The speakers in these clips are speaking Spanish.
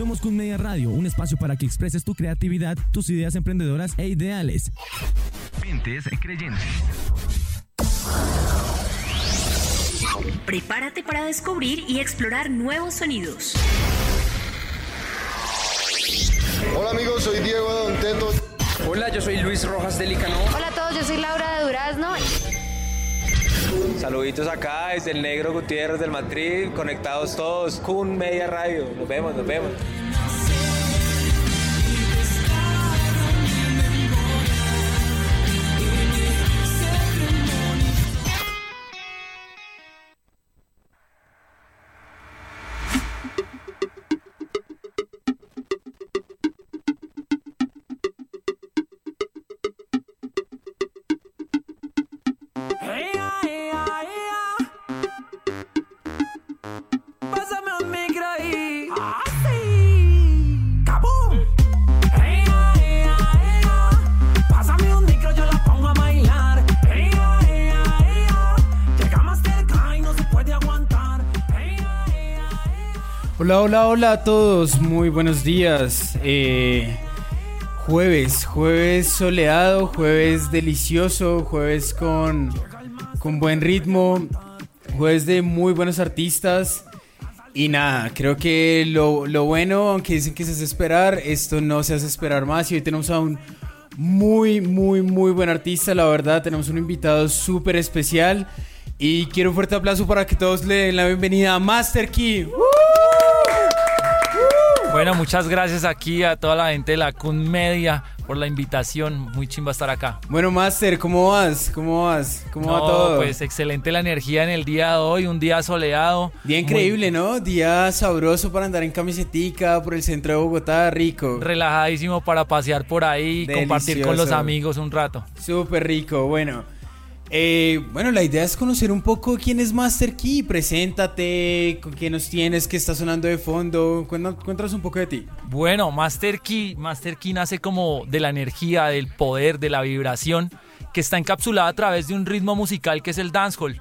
Somos Kun Media Radio, un espacio para que expreses tu creatividad, tus ideas emprendedoras e ideales. Mentes creyentes. Prepárate para descubrir y explorar nuevos sonidos. Hola amigos, soy Diego Don Teto. Hola, yo soy Luis Rojas de Licano. Hola a todos, yo soy Laura de Durazno. Saluditos acá desde el Negro Gutiérrez del Madrid, conectados todos, Kun Media Radio. Nos vemos, nos vemos. Hola, hola, hola a todos, muy buenos días. Eh, jueves, jueves soleado, jueves delicioso, jueves con, con buen ritmo, jueves de muy buenos artistas. Y nada, creo que lo, lo bueno, aunque dicen que se hace esperar, esto no se hace esperar más. Y hoy tenemos a un muy, muy, muy buen artista, la verdad. Tenemos un invitado súper especial. Y quiero un fuerte aplauso para que todos le den la bienvenida a Master Key. Bueno, muchas gracias aquí a toda la gente de la Kun Media por la invitación. Muy chimba estar acá. Bueno, Master, ¿cómo vas? ¿Cómo vas? ¿Cómo va todo? Pues excelente la energía en el día de hoy, un día soleado. Día increíble, ¿no? Día sabroso para andar en camisetica por el centro de Bogotá, rico. Relajadísimo para pasear por ahí, compartir con los amigos un rato. Súper rico, bueno. Eh, bueno, la idea es conocer un poco quién es Master Key. Preséntate, con qué nos tienes, qué está sonando de fondo. Cuéntanos, un poco de ti. Bueno, Master Key, Master Key nace como de la energía, del poder, de la vibración, que está encapsulada a través de un ritmo musical que es el dancehall.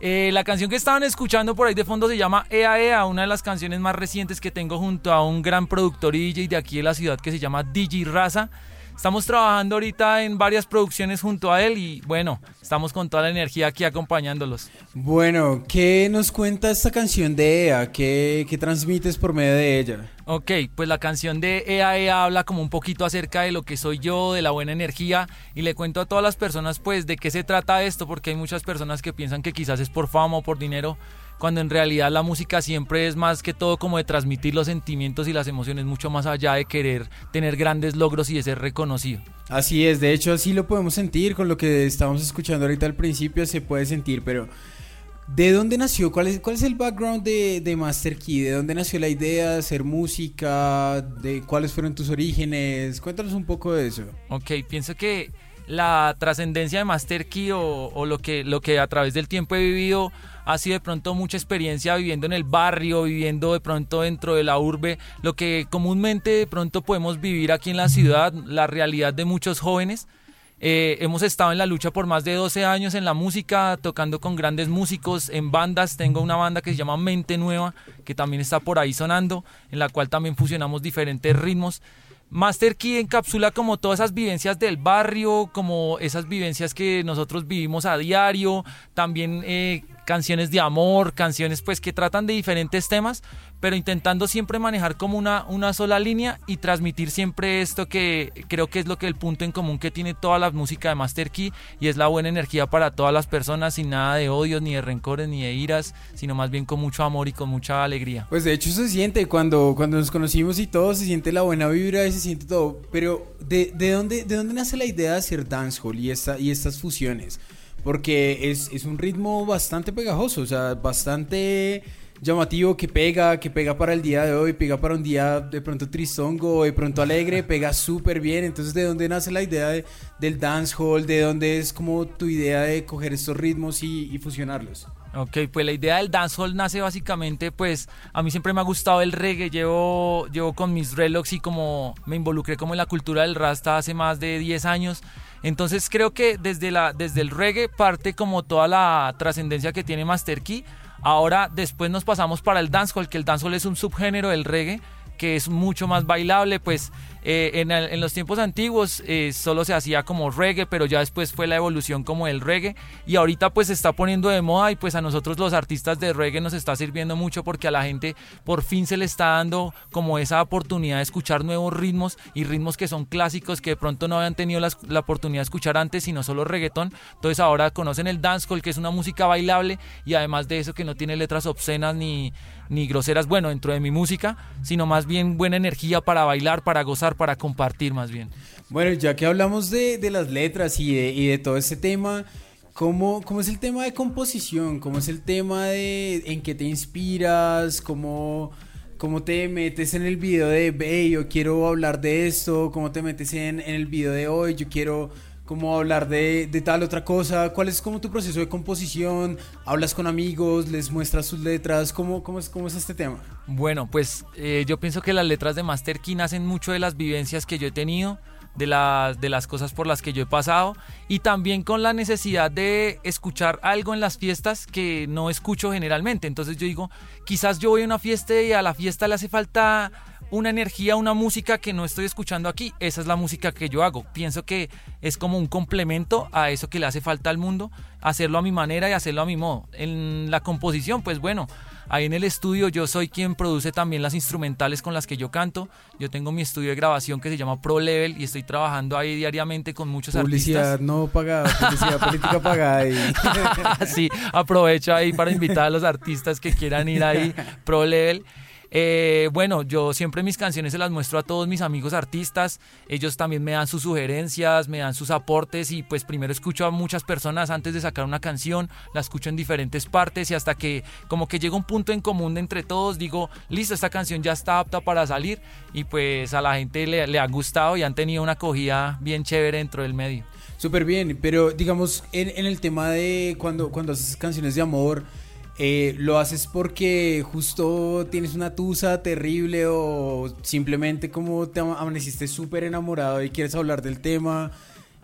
Eh, la canción que estaban escuchando por ahí de fondo se llama Ea Ea, una de las canciones más recientes que tengo junto a un gran productor y DJ de aquí de la ciudad que se llama DJ Raza. Estamos trabajando ahorita en varias producciones junto a él y bueno, estamos con toda la energía aquí acompañándolos. Bueno, ¿qué nos cuenta esta canción de EA? ¿Qué, qué transmites por medio de ella? Ok, pues la canción de Ea Ea habla como un poquito acerca de lo que soy yo, de la buena energía y le cuento a todas las personas pues de qué se trata esto porque hay muchas personas que piensan que quizás es por fama o por dinero cuando en realidad la música siempre es más que todo como de transmitir los sentimientos y las emociones mucho más allá de querer tener grandes logros y de ser reconocido. Así es, de hecho así lo podemos sentir con lo que estábamos escuchando ahorita al principio, se puede sentir, pero ¿de dónde nació? ¿Cuál es, cuál es el background de, de Master Key? ¿De dónde nació la idea de hacer música? ¿De cuáles fueron tus orígenes? Cuéntanos un poco de eso. Ok, pienso que la trascendencia de Master Key o, lo, que, lo que a través del tiempo he vivido ha sido de pronto mucha experiencia viviendo en el barrio, viviendo de pronto dentro de la urbe, lo que comúnmente de pronto podemos vivir aquí en la ciudad, la realidad de muchos jóvenes. Eh, hemos estado en la lucha por más de 12 años en la música, tocando con grandes músicos, en bandas. Tengo una banda que se llama Mente Nueva, que también está por ahí sonando, en la cual también fusionamos diferentes ritmos. Master Key encapsula como todas esas vivencias del barrio, como esas vivencias que nosotros vivimos a diario, también eh, canciones de amor, canciones pues que tratan de diferentes temas, pero intentando siempre manejar como una, una sola línea y transmitir siempre esto que creo que es lo que el punto en común que tiene toda la música de Master Key y es la buena energía para todas las personas sin nada de odios, ni de rencores, ni de iras, sino más bien con mucho amor y con mucha alegría. Pues de hecho se siente cuando, cuando nos conocimos y todo, se siente la buena vibra y se siente todo. Pero ¿de, de dónde, de dónde nace la idea de hacer dancehall y, esta, y estas fusiones? Porque es, es un ritmo bastante pegajoso, o sea, bastante llamativo, que pega, que pega para el día de hoy, pega para un día de pronto tristongo, de pronto alegre, pega súper bien. Entonces, ¿de dónde nace la idea de, del dancehall? ¿De dónde es como tu idea de coger estos ritmos y, y fusionarlos? Ok, pues la idea del dancehall nace básicamente, pues a mí siempre me ha gustado el reggae, llevo, llevo con mis relojes y como me involucré como en la cultura del rasta hace más de 10 años, entonces creo que desde, la, desde el reggae parte como toda la trascendencia que tiene Master Key, ahora después nos pasamos para el dancehall, que el dancehall es un subgénero del reggae, que es mucho más bailable, pues eh, en, el- en los tiempos antiguos eh, solo se hacía como reggae, pero ya después fue la evolución como el reggae. Y ahorita pues se está poniendo de moda y pues a nosotros los artistas de reggae nos está sirviendo mucho porque a la gente por fin se le está dando como esa oportunidad de escuchar nuevos ritmos y ritmos que son clásicos que de pronto no habían tenido las- la oportunidad de escuchar antes sino solo reggaetón, entonces ahora conocen el dancehall que es una música bailable y además de eso que no tiene letras obscenas ni ni groseras, bueno, dentro de mi música, sino más bien buena energía para bailar, para gozar, para compartir más bien. Bueno, ya que hablamos de, las letras y de, todo este tema, ¿cómo, ¿cómo es el tema de composición? ¿Cómo es el tema de en qué te inspiras? ¿Cómo, cómo te metes en el video de, ve, yo quiero hablar de esto? ¿Cómo te metes en, en el video de hoy? Yo quiero como hablar de, de tal otra cosa. ¿Cuál es como tu proceso de composición? ¿Hablas con amigos? ¿Les muestras sus letras? ¿Cómo, cómo, es, cómo es este tema? Bueno, pues eh, yo pienso que las letras de Master Key nacen mucho de las vivencias que yo he tenido, de las, de las cosas por las que yo he pasado y también con la necesidad de escuchar algo en las fiestas que no escucho generalmente. Entonces yo digo, quizás yo voy a una fiesta y a la fiesta le hace falta una energía, una música que no estoy escuchando aquí. Esa es la música que yo hago. Pienso que es como un complemento a eso que le hace falta al mundo, hacerlo a mi manera y hacerlo a mi modo. En la composición, pues bueno, ahí en el estudio yo soy quien produce también las instrumentales con las que yo canto. Yo tengo mi estudio de grabación que se llama Pro Level y estoy trabajando ahí diariamente con muchos Publicidad artistas. no pagada, publicidad política pagada. Sí, aprovecho ahí para invitar a los artistas que quieran ir ahí, Pro Level. Eh, bueno, yo siempre mis canciones se las muestro a todos mis amigos artistas. Ellos también me dan sus sugerencias, me dan sus aportes y pues primero escucho a muchas personas antes de sacar una canción, la escucho en diferentes partes y hasta que como que llega un punto en común entre todos, digo, listo, esta canción ya está apta para salir y pues a la gente le, ha gustado y han tenido una acogida bien chévere dentro del medio. Súper bien, pero digamos, en, en el tema de cuando, cuando haces canciones de amor, eh, ¿lo haces porque justo tienes una tusa terrible o simplemente como te ama- amaneciste súper enamorado y quieres hablar del tema?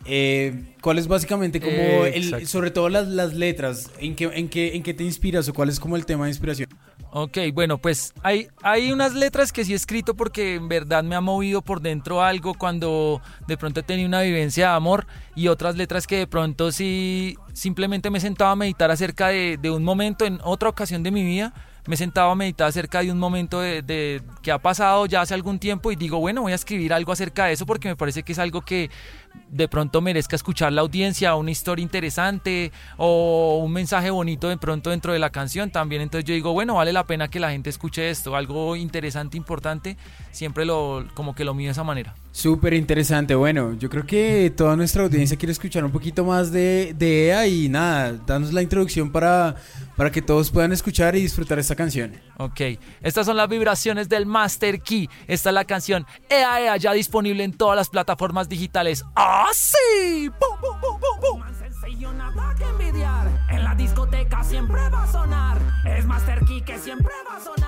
Eh, ¿Cuál es básicamente como, Eh, el, sobre todo las, las letras, ¿en qué, en, qué, en qué te inspiras o cuál es como el tema de inspiración? Ok, bueno, pues hay, hay unas letras que sí he escrito porque en verdad me ha movido por dentro algo cuando de pronto he tenido una vivencia de amor y otras letras que de pronto sí simplemente me he sentado a meditar acerca de, de un momento en otra ocasión de mi vida. Me he sentado a meditar acerca de un momento de, de- que ha pasado ya hace algún tiempo y digo, bueno, voy a escribir algo acerca de eso porque me parece que es algo que de pronto merezca escuchar la audiencia, una historia interesante o un mensaje bonito de pronto dentro de la canción también. Entonces yo digo, bueno, vale la pena que la gente escuche esto, algo interesante, importante, siempre lo como que lo mío de esa manera. Súper interesante. Bueno, yo creo que toda nuestra audiencia quiere escuchar un poquito más de, de EA y nada, danos la introducción para, para que todos puedan escuchar y disfrutar esta canción. Ok, estas son las vibraciones del Master Key. Esta es la canción Ea Ea ya disponible en todas las plataformas digitales. ¡Ah, sí! ¡Bum, bum, bum, bum, bum! Más sencillo, nada que envidiar. En la discoteca siempre va a sonar. Es Master Key que siempre va a sonar.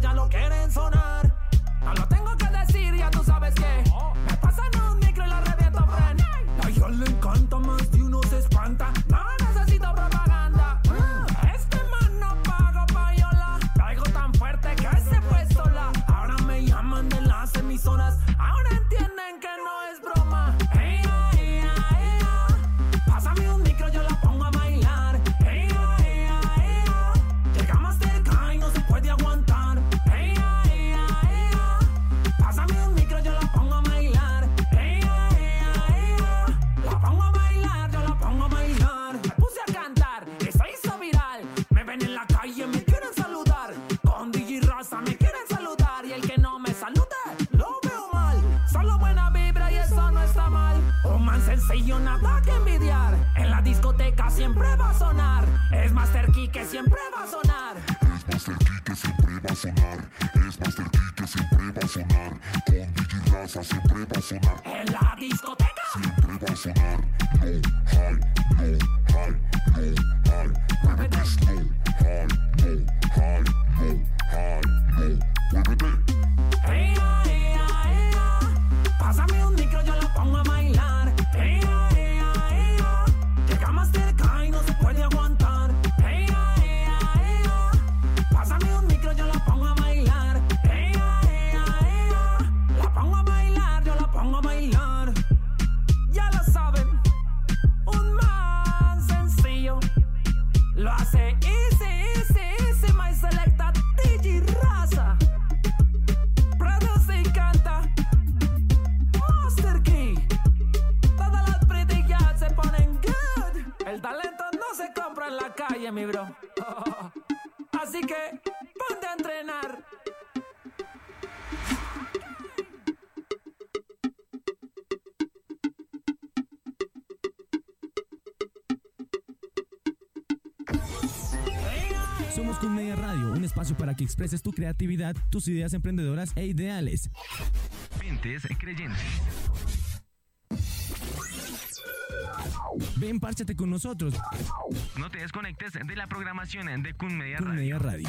ya lo quieren sonar. No lo tengo que decir, ya tú sabes que. Es Master Key que siempre va a sonar. Es Master Key que siempre va a sonar. Con DJ siempre va a sonar. En la discoteca siempre va a sonar. High, high, high. Muévete low, high, mi bro. Así que ponte a entrenar. Somos Kun Media Radio, un espacio para que expreses tu creatividad, tus ideas emprendedoras e ideales. Mentes creyentes. Ven, párchate con nosotros. No te desconectes de la programación de Kun Media Kun Radio. Media Radio.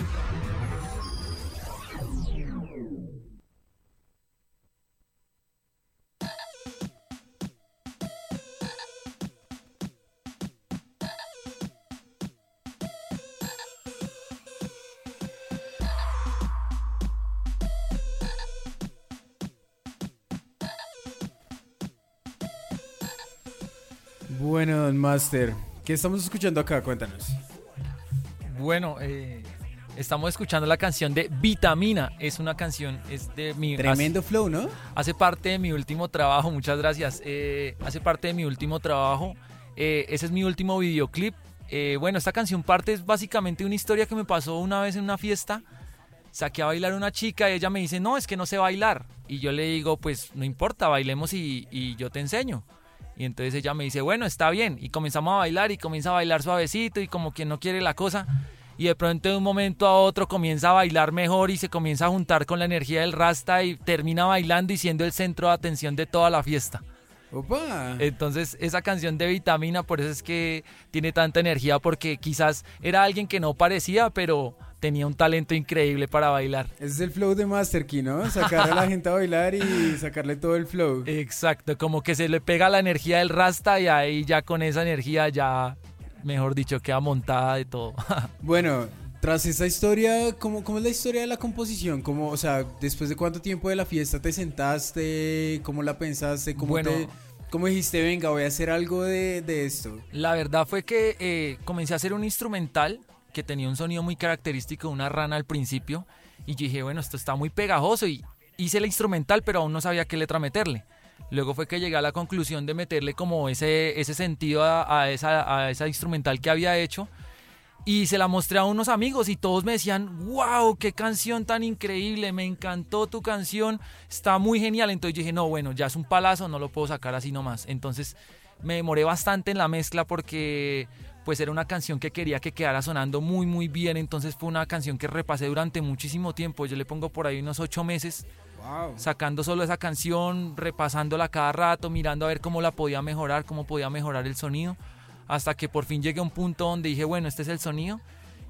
Master, ¿qué estamos escuchando acá? Cuéntanos. Bueno, eh, estamos escuchando la canción de Vitamina. Es una canción, es de mi... Tremendo flow, ¿no? Hace parte de mi último trabajo, muchas gracias. Eh, hace parte de mi último trabajo. Eh, ese es mi último videoclip. Eh, bueno, esta canción parte es básicamente una historia que me pasó una vez en una fiesta. Saqué a bailar a una chica y ella me dice, no, es que no sé bailar. Y yo le digo, pues no importa, bailemos y, y yo te enseño. Y entonces ella me dice, bueno, está bien. Y comenzamos a bailar y comienza a bailar suavecito y como quien no quiere la cosa. Y de pronto de un momento a otro comienza a bailar mejor y se comienza a juntar con la energía del rasta y termina bailando y siendo el centro de atención de toda la fiesta. Opa. Entonces esa canción de Vitamina, por eso es que tiene tanta energía, porque quizás era alguien que no parecía, pero tenía un talento increíble para bailar. Ese es el flow de Master Key, ¿no? Sacar a la gente a bailar y sacarle todo el flow. Exacto, como que se le pega la energía del rasta y ahí ya con esa energía ya, mejor dicho, queda montada de todo. Bueno, tras esta historia, ¿cómo, ¿cómo es la historia de la composición? ¿Cómo, o sea, después de cuánto tiempo de la fiesta te sentaste? ¿Cómo la pensaste? ¿Cómo, Bueno. te, cómo dijiste, venga, voy a hacer algo de, de esto? La verdad fue que eh, comencé a hacer un instrumental que tenía un sonido muy característico de una rana al principio y yo dije, bueno, esto está muy pegajoso y hice el instrumental pero aún no sabía qué letra meterle. Luego fue que llegué a la conclusión de meterle como ese, ese sentido a, a esa, a esa instrumental que había hecho y se la mostré a unos amigos y todos me decían, wow, qué canción tan increíble, me encantó tu canción, está muy genial. Entonces yo dije, no, bueno, ya es un palazo, no lo puedo sacar así nomás. Entonces me demoré bastante en la mezcla porque pues era una canción que quería que quedara sonando muy muy bien. Entonces fue una canción que repasé durante muchísimo tiempo. Yo le pongo por ahí unos ocho meses Wow. sacando solo esa canción, repasándola cada rato, mirando a ver cómo la podía mejorar, cómo podía mejorar el sonido, hasta que por fin llegué a un punto donde dije, bueno, este es el sonido.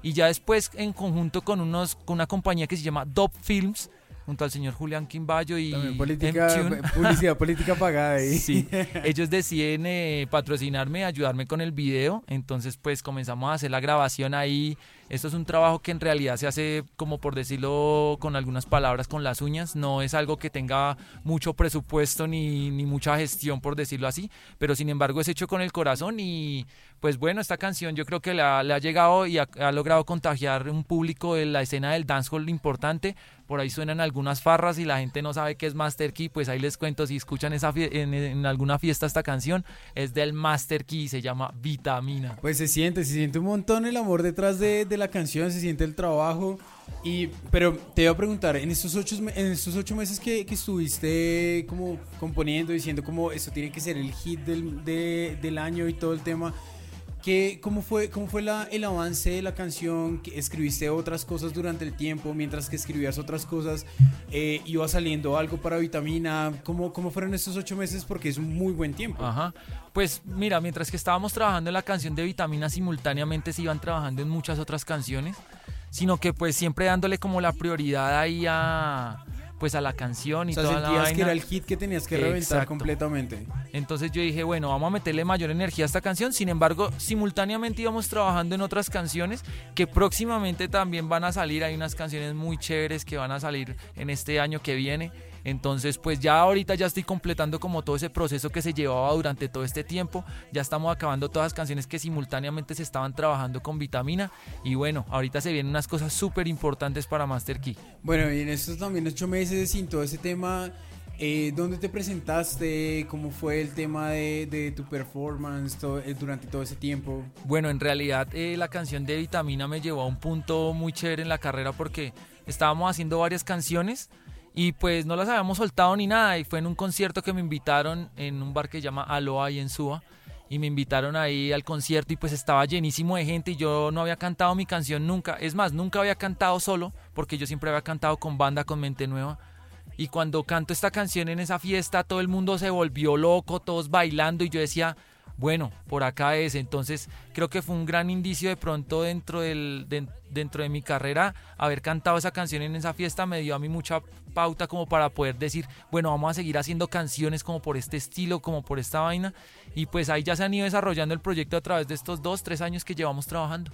Y ya después, en conjunto con, unos, con una compañía que se llama Dop Films, junto al señor Julián Quimbayo y También política, M-Tune. publicidad política pagada ahí. Sí, ellos deciden eh, patrocinarme, ayudarme con el video, entonces pues comenzamos a hacer la grabación ahí. Esto es un trabajo que en realidad se hace, como por decirlo con algunas palabras, con las uñas. No es algo que tenga mucho presupuesto ni, ni mucha gestión, por decirlo así, pero sin embargo es hecho con el corazón y pues bueno, esta canción yo creo que le ha, le ha llegado y ha, logrado contagiar un público de la escena del dancehall importante. Por ahí suenan algunas farras y la gente no sabe qué es Master Key, pues ahí les cuento si escuchan esa en, en alguna fiesta esta canción, es del Master Key, se llama Vitamina. Pues se siente, se siente un montón el amor detrás de, la canción, se siente el trabajo. Y, pero te iba a preguntar, en estos ocho, en estos ocho meses que, que estuviste como componiendo, diciendo como esto tiene que ser el hit del, de- del año y todo el tema, ¿qué, ¿cómo fue, cómo fue el avance de la canción? ¿Que ¿Escribiste otras cosas durante el tiempo? Mientras que escribías otras cosas, eh, ¿iba saliendo algo para Vitamina? ¿Cómo, ¿Cómo fueron estos ocho meses? Porque es un muy buen tiempo. Ajá. Pues mira, mientras que estábamos trabajando en la canción de Vitamina, simultáneamente se iban trabajando en muchas otras canciones, sino que pues siempre dándole como la prioridad ahí a pues a la canción y O sea, toda la que era el hit que tenías que reventar Exacto. completamente. Entonces yo dije, bueno, vamos a meterle mayor energía a esta canción. Sin embargo, simultáneamente íbamos trabajando en otras canciones que próximamente también van a salir. Hay unas canciones muy chéveres que van a salir en este año que viene. Entonces, pues ya ahorita ya estoy completando como todo ese proceso que se llevaba durante todo este tiempo. Ya estamos acabando todas las canciones que simultáneamente se estaban trabajando con Vitamina. Y bueno, ahorita se vienen unas cosas súper importantes para Master Key. Bueno, y en estos también ocho meses sin todo ese tema, eh, ¿dónde te presentaste? ¿Cómo fue el tema de, de tu performance todo- eh, durante todo ese tiempo? Bueno, en realidad eh, la canción de Vitamina me llevó a un punto muy chévere en la carrera porque estábamos haciendo varias canciones y pues no las habíamos soltado ni nada y fue en un concierto que me invitaron en un bar que se llama Aloha ahí en Suba y me invitaron ahí al concierto y pues estaba llenísimo de gente y yo no había cantado mi canción nunca, es más, nunca había cantado solo porque yo siempre había cantado con banda, con Mente Nueva y cuando canto esta canción en esa fiesta todo el mundo se volvió loco, todos bailando y yo decía, bueno, por acá es. Entonces creo que fue un gran indicio de pronto dentro, del, de- dentro de mi carrera haber cantado esa canción en esa fiesta me dio a mí mucha pauta como para poder decir, bueno, vamos a seguir haciendo canciones como por este estilo, como por esta vaina. Y pues ahí ya se han ido desarrollando el proyecto a través de estos dos, tres años que llevamos trabajando.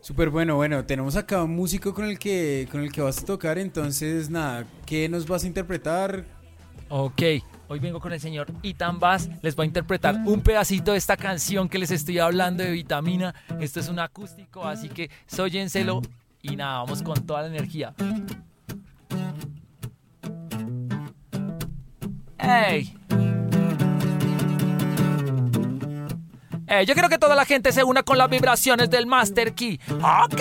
Súper bueno, bueno, tenemos acá un músico con el que con el que vas a tocar, entonces nada, ¿qué nos vas a interpretar? Ok, hoy vengo con el señor Itan Bass. Les voy a interpretar un pedacito de esta canción que les estoy hablando de vitamina. Esto es un acústico, así que sóyenselo y nada, vamos con toda la energía. ¡Ey! Ey, yo quiero que toda la gente se una con las vibraciones del Master Key. Ok,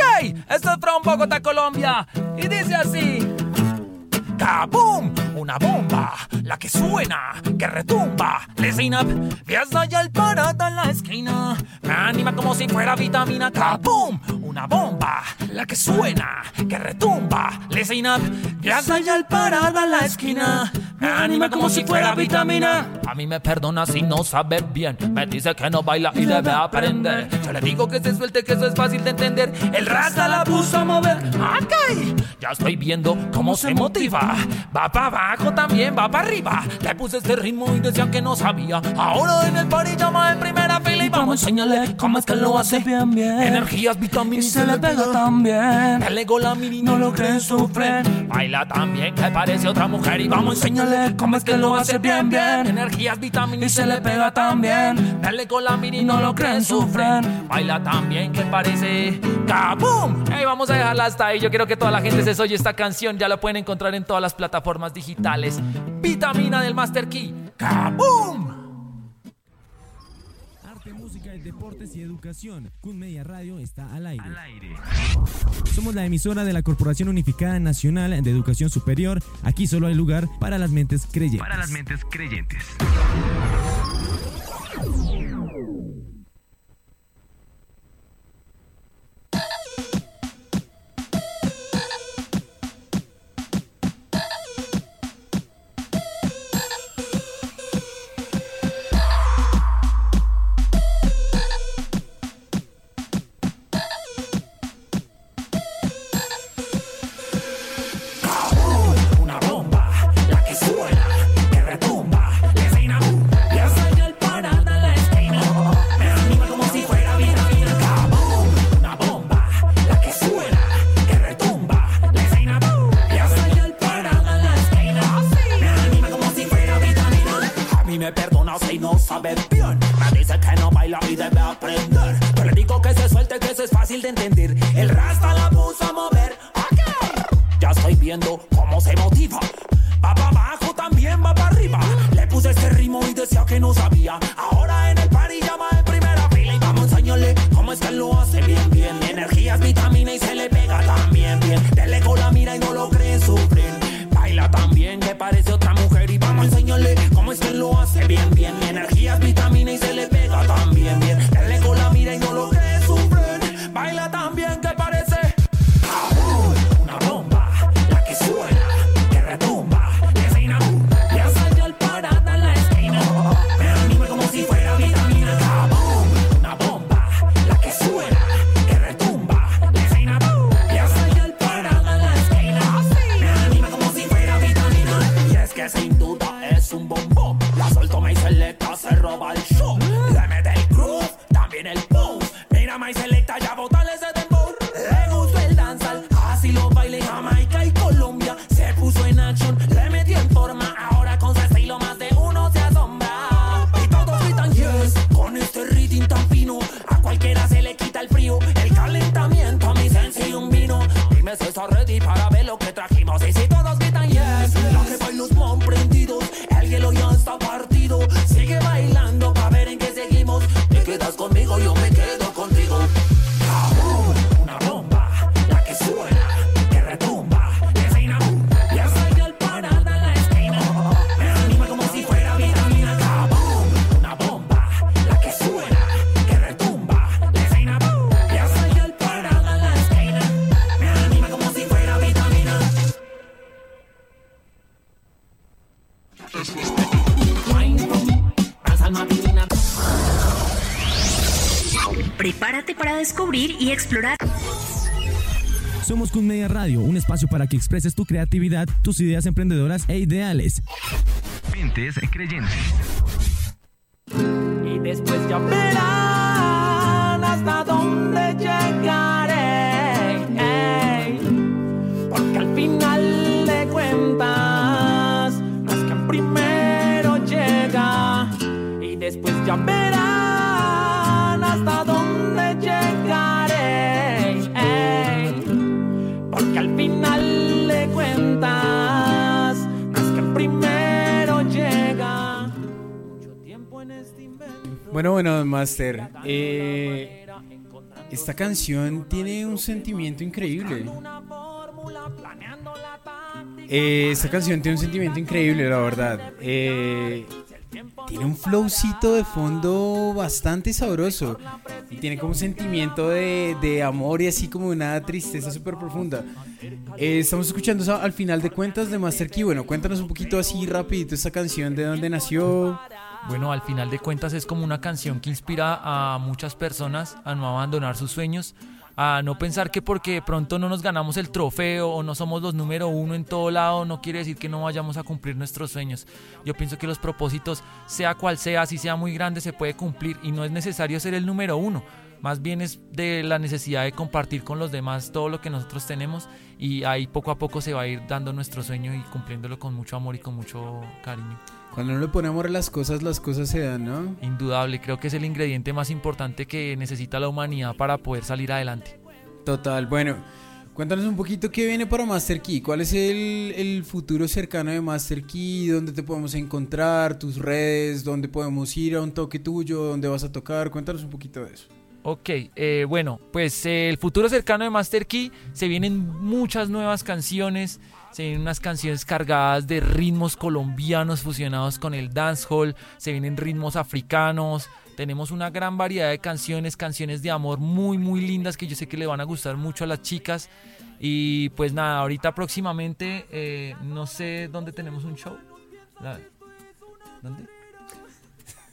esto es from Bogotá, Colombia. Y dice así. ¡Kaboom! Una bomba, la que suena, que retumba. Listen up, ves allá el parado en la esquina. Me anima como si fuera vitamina. ¡Kaboom! Una bomba, la que suena, que retumba. Listen up, ves allá el parado en la esquina. Me anima como si fuera vitamina. A mí me perdona si no sabe bien. Me dice que no baila y debe aprender. Yo le digo que se suelte, que eso es fácil de entender. El rasta la puso a mover. Ok, ya estoy viendo cómo se motiva. Va para abajo también, va para arriba. Le puse este ritmo y decía que no sabía. Ahora en el party llama en primera fila y vamos a enseñarle cómo es que lo hace bien, bien. Energías, vitaminas y se le pega también. Dale la mini, no lo creen, sufren. Baila también, que parece otra mujer y vamos a enseñarle cómo es que lo hace bien, bien. Energías, vitaminas y se le pega también. Dale con la mini, no lo creen, sufren. Baila también, que parece ¡Kaboom! Hey, vamos a dejarla hasta ahí. Yo quiero que toda la gente se oye esta canción. Ya la pueden encontrar en todas las plataformas digitales. Vitamina del Master Key. ¡Kaboom! Arte, música, deportes y educación. Kun Media Radio está al aire. Somos la emisora de la Corporación Unificada Nacional de Educación Superior. Aquí solo hay lugar para las mentes creyentes. Para las mentes creyentes. Somos Kun Media Radio, un espacio para que expreses tu creatividad, tus ideas emprendedoras e ideales. Mentes creyentes. Y después ya verán hasta dónde llegaré. ey. Porque al final de cuentas, no es que primero llega. Y después ya verán hasta dónde llegaré. Porque al final de cuentas, es que primero llega. Bueno, bueno, Master. eh, esta canción tiene un sentimiento increíble. Eh, esta canción tiene un sentimiento increíble, la verdad. Eh, tiene un flowcito de fondo bastante sabroso. Y tiene como un sentimiento de, de amor y así como una tristeza súper profunda. Eh, estamos escuchando al final de cuentas de Master Key. Bueno, cuéntanos un poquito así rapidito esta canción, de dónde nació. Bueno, al final de cuentas es como una canción que inspira a muchas personas a no abandonar sus sueños, a no pensar que porque pronto no nos ganamos el trofeo o no somos los número uno en todo lado, no quiere decir que no vayamos a cumplir nuestros sueños. Yo pienso que los propósitos, sea cual sea, si sea muy grande, se puede cumplir y no es necesario ser el número uno. Más bien es de la necesidad de compartir con los demás todo lo que nosotros tenemos y ahí poco a poco se va a ir dando nuestro sueño y cumpliéndolo con mucho amor y con mucho cariño. Cuando no le ponemos las cosas, las cosas se dan, ¿no? Indudable, creo que es el ingrediente más importante que necesita la humanidad para poder salir adelante. Total, bueno, cuéntanos un poquito qué viene para Master Key, cuál es el, el futuro cercano de Master Key, dónde te podemos encontrar, tus redes, dónde podemos ir a un toque tuyo, dónde vas a tocar, cuéntanos un poquito de eso. Ok, eh, bueno, pues eh, el futuro cercano de Master Key se vienen muchas nuevas canciones, se vienen unas canciones cargadas de ritmos colombianos fusionados con el dancehall, se vienen ritmos africanos, tenemos una gran variedad de canciones, canciones de amor muy muy lindas que yo sé que le van a gustar mucho a las chicas y pues nada, ahorita próximamente eh, no sé dónde tenemos un show. ¿Dónde?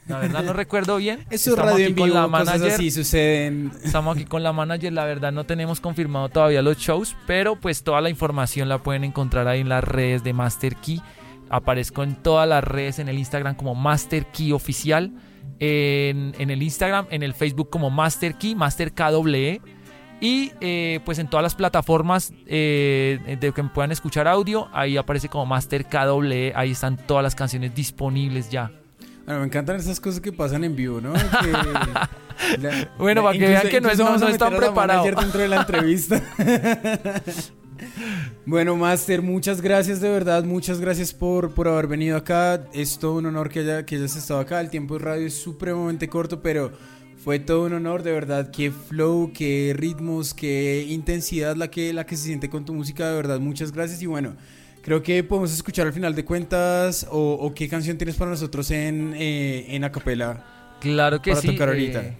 La verdad no recuerdo bien. Es Estamos radio aquí en con vivo, la cosas manager. así suceden. Estamos aquí con la manager, la verdad no tenemos confirmado todavía los shows, pero pues toda la información la pueden encontrar ahí en las redes de Master Key. Aparezco en todas las redes, en el Instagram como Master Key Oficial, en, en el Instagram, en el Facebook como Master Key, Master KWE. Y eh, pues en todas las plataformas eh, de que puedan escuchar audio, ahí aparece como Master KWE, ahí están todas las canciones disponibles ya. Bueno, me encantan esas cosas que pasan en vivo, ¿no? Que la- Bueno, para que vean que no es- no- no están preparados. dentro de la entrevista. bueno, Master, muchas gracias de verdad, muchas gracias por, por haber venido acá. Es todo un honor que, haya, que hayas estado acá. El tiempo de radio es supremamente corto, pero fue todo un honor, de verdad. Qué flow, qué ritmos, qué intensidad la que, la que se siente con tu música, de verdad. Muchas gracias y bueno. Creo que podemos escuchar al final de cuentas o, o qué canción tienes para nosotros en, eh, en acapela Claro que para sí. tocar ahorita. eh,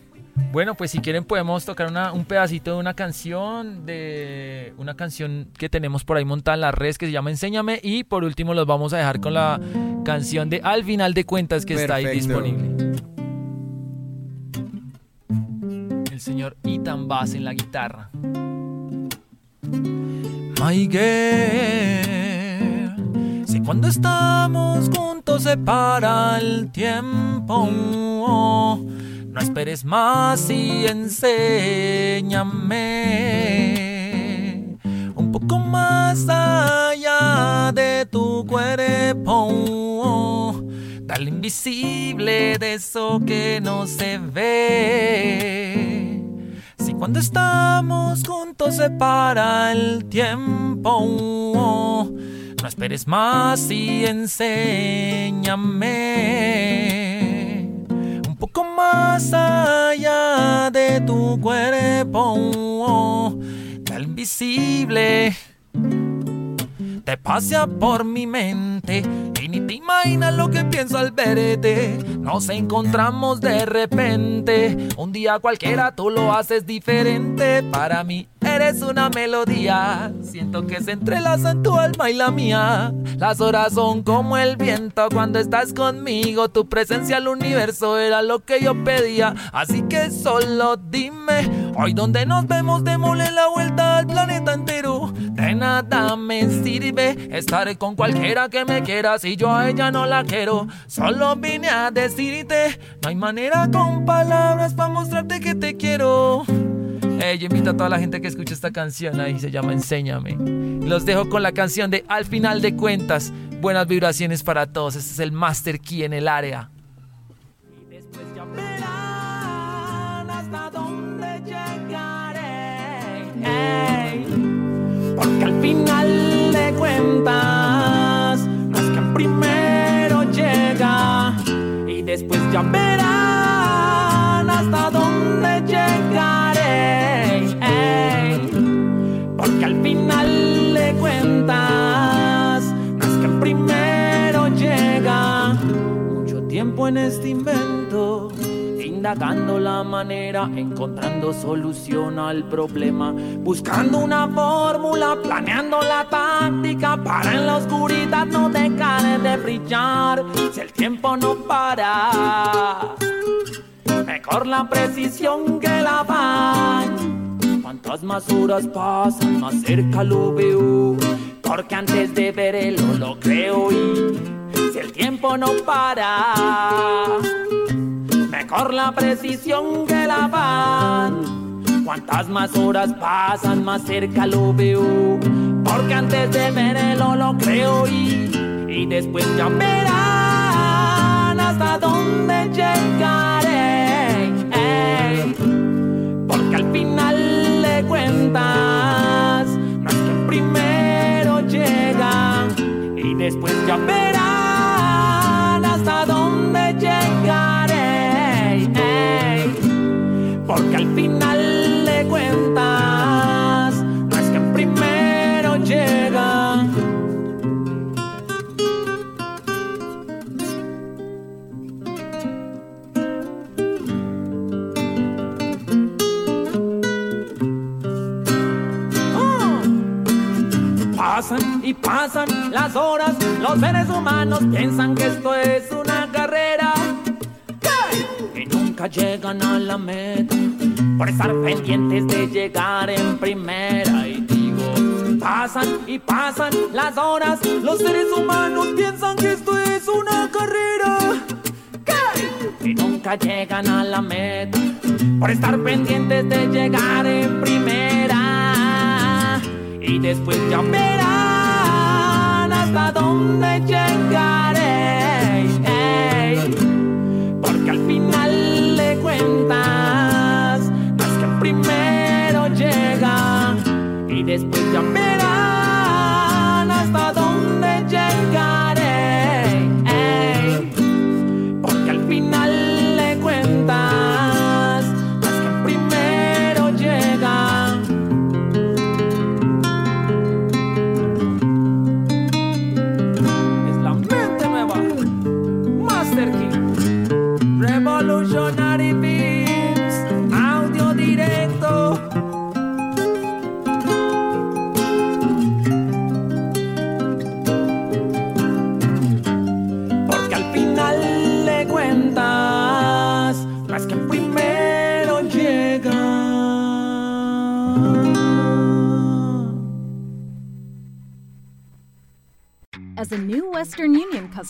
bueno, pues si quieren podemos tocar una- un pedacito de una canción, de una canción que tenemos por ahí montada en las redes que se llama Enséñame y por último los vamos a dejar con la canción de Al final de cuentas que está ahí disponible. El señor Ethan Bass en la guitarra. My girl, cuando estamos juntos se para el tiempo, no esperes más y enséñame. Un poco más allá de tu cuerpo, dale invisible de eso que no se ve. Si cuando estamos juntos se para el tiempo, no esperes más y enséñame un poco más allá de tu cuerpo, tal invisible. Te pasea por mi mente ni te imaginas lo que pienso al verte. Nos encontramos de repente, un día cualquiera tú lo haces diferente. Para mí eres una melodía, siento que se entrelazan tu alma y la mía. Las horas son como el viento cuando estás conmigo, tu presencia al universo era lo que yo pedía. Así que solo dime, hoy donde nos vemos démosle la vuelta al planeta entero. Nada me sirve estar con cualquiera que me quiera si yo a ella no la quiero. Solo vine a decirte, no hay manera con palabras para mostrarte que te quiero. Eh, yo invito a toda la gente que escucha esta canción ahí, se llama Enséñame. Los dejo con la canción de Al final de cuentas. Buenas vibraciones para todos. Este es el Master Key en el área. Final de cuentas, no es que primero llega y después ya verán hasta dónde llegaré. Porque al final de cuentas, no es que primero llega mucho tiempo en este invento. Indagando la manera, encontrando solución al problema, buscando una fórmula, planeando la táctica para en la oscuridad no dejar de brillar. Si el tiempo no para, mejor la precisión que la van. Cuantas más horas pasan, más cerca lo veo. Porque antes de verlo lo creo y si el tiempo no para, mejor la precisión que la van. Cuantas más horas pasan, más cerca lo veo. Porque antes de verlo lo creo y, y después ya verán hasta dónde llegaré. Porque al final de cuentas, no es que primero llega y después ya verán hasta dónde llegaré. Porque al final de cuentas, no es que primero llega. Pasan y pasan las horas, los seres humanos piensan que esto es una nunca llegan a la meta. Por estar pendientes de llegar en primera. Y digo pasan y pasan las horas. Los seres humanos piensan que esto es una carrera. Y nunca llegan a la meta. Por estar pendientes de llegar en primera. Y después ya verán hasta dónde llegaré después ya verán